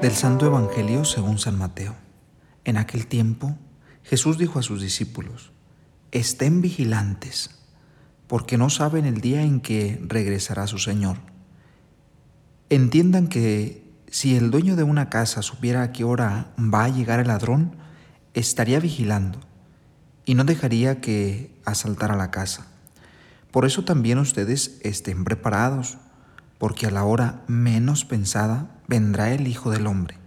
Del Santo Evangelio según San Mateo. En aquel tiempo Jesús dijo a sus discípulos, estén vigilantes, porque no saben el día en que regresará su Señor. Entiendan que si el dueño de una casa supiera a qué hora va a llegar el ladrón, estaría vigilando y no dejaría que asaltara la casa. Por eso también ustedes estén preparados, porque a la hora menos pensada vendrá el Hijo del Hombre.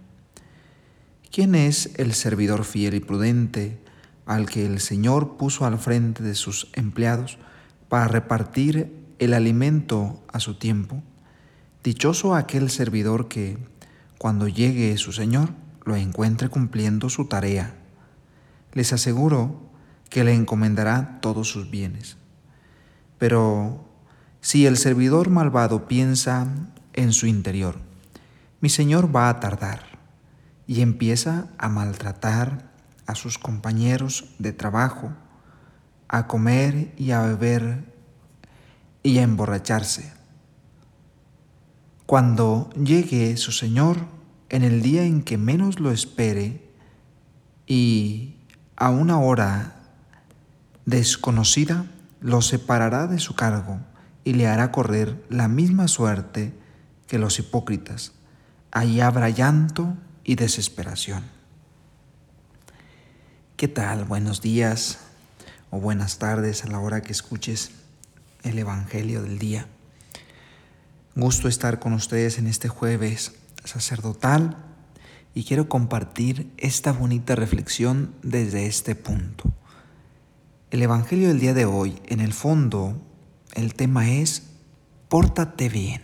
¿Quién es el servidor fiel y prudente al que el Señor puso al frente de sus empleados para repartir el alimento a su tiempo? Dichoso aquel servidor que, cuando llegue su Señor, lo encuentre cumpliendo su tarea. Les aseguro que le encomendará todos sus bienes. Pero si el servidor malvado piensa en su interior, mi Señor va a tardar y empieza a maltratar a sus compañeros de trabajo, a comer y a beber y a emborracharse. Cuando llegue su Señor en el día en que menos lo espere y a una hora desconocida, lo separará de su cargo y le hará correr la misma suerte que los hipócritas. Allí habrá llanto y desesperación. ¿Qué tal? Buenos días o buenas tardes a la hora que escuches el Evangelio del día. Gusto estar con ustedes en este jueves sacerdotal y quiero compartir esta bonita reflexión desde este punto. El Evangelio del día de hoy, en el fondo, el tema es, pórtate bien,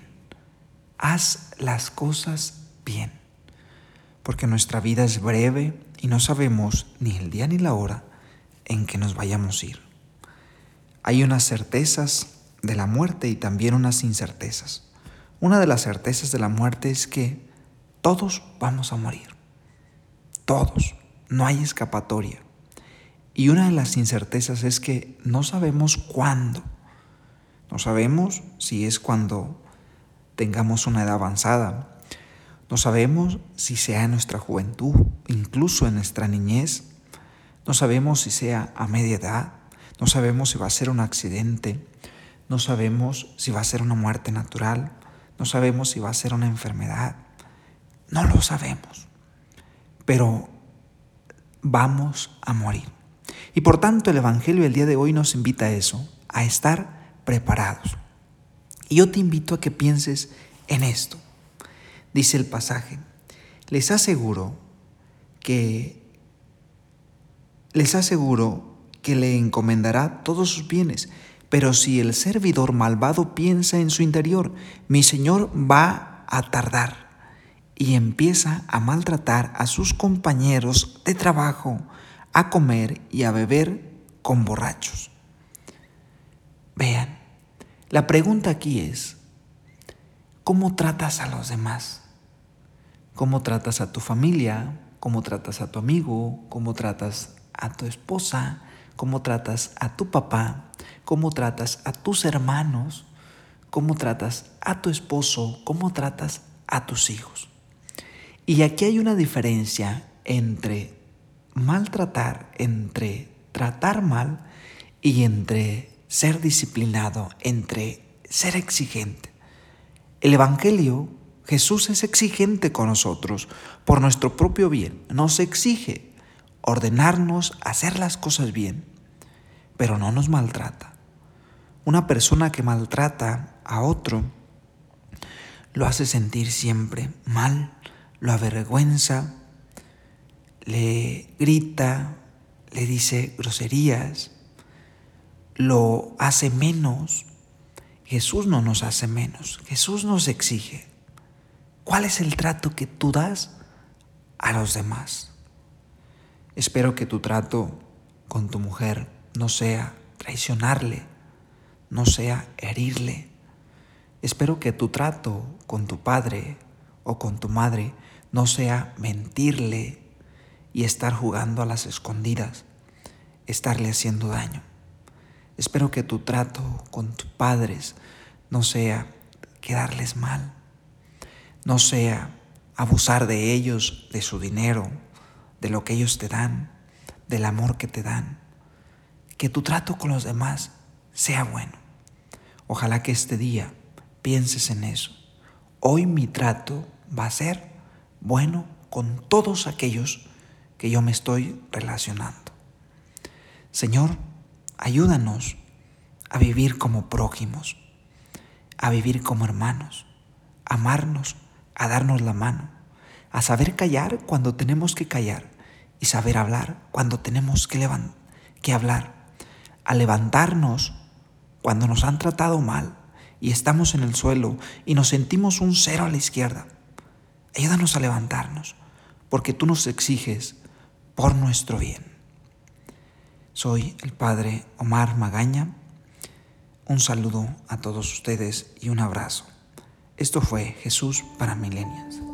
haz las cosas bien, porque nuestra vida es breve y no sabemos ni el día ni la hora en que nos vayamos a ir. Hay unas certezas de la muerte y también unas incertezas. Una de las certezas de la muerte es que todos vamos a morir. Todos. No hay escapatoria. Y una de las incertezas es que no sabemos cuándo. No sabemos si es cuando tengamos una edad avanzada. No sabemos si sea en nuestra juventud, incluso en nuestra niñez. No sabemos si sea a media edad. No sabemos si va a ser un accidente. No sabemos si va a ser una muerte natural. No sabemos si va a ser una enfermedad. No lo sabemos. Pero vamos a morir. Y por tanto el Evangelio del día de hoy nos invita a eso, a estar preparados. Y yo te invito a que pienses en esto. Dice el pasaje, les aseguro que les aseguro que le encomendará todos sus bienes, pero si el servidor malvado piensa en su interior, mi Señor va a tardar y empieza a maltratar a sus compañeros de trabajo, a comer y a beber con borrachos. Vean, la pregunta aquí es, ¿cómo tratas a los demás? ¿Cómo tratas a tu familia? ¿Cómo tratas a tu amigo? ¿Cómo tratas a tu esposa? ¿Cómo tratas a tu papá? ¿Cómo tratas a tus hermanos? ¿Cómo tratas a tu esposo? ¿Cómo tratas a tus hijos? Y aquí hay una diferencia entre maltratar, entre tratar mal y entre ser disciplinado, entre ser exigente. El Evangelio, Jesús es exigente con nosotros por nuestro propio bien. Nos exige ordenarnos hacer las cosas bien, pero no nos maltrata. Una persona que maltrata a otro lo hace sentir siempre mal, lo avergüenza, le grita, le dice groserías, lo hace menos. Jesús no nos hace menos, Jesús nos exige. ¿Cuál es el trato que tú das a los demás? Espero que tu trato con tu mujer no sea traicionarle, no sea herirle. Espero que tu trato con tu padre o con tu madre no sea mentirle, y estar jugando a las escondidas, estarle haciendo daño. Espero que tu trato con tus padres no sea quedarles mal, no sea abusar de ellos, de su dinero, de lo que ellos te dan, del amor que te dan. Que tu trato con los demás sea bueno. Ojalá que este día pienses en eso. Hoy mi trato va a ser bueno con todos aquellos que yo me estoy relacionando. Señor, ayúdanos a vivir como prójimos, a vivir como hermanos, a amarnos, a darnos la mano, a saber callar cuando tenemos que callar y saber hablar cuando tenemos que, que hablar, a levantarnos cuando nos han tratado mal y estamos en el suelo y nos sentimos un cero a la izquierda. Ayúdanos a levantarnos, porque tú nos exiges por nuestro bien. Soy el Padre Omar Magaña. Un saludo a todos ustedes y un abrazo. Esto fue Jesús para Milenias.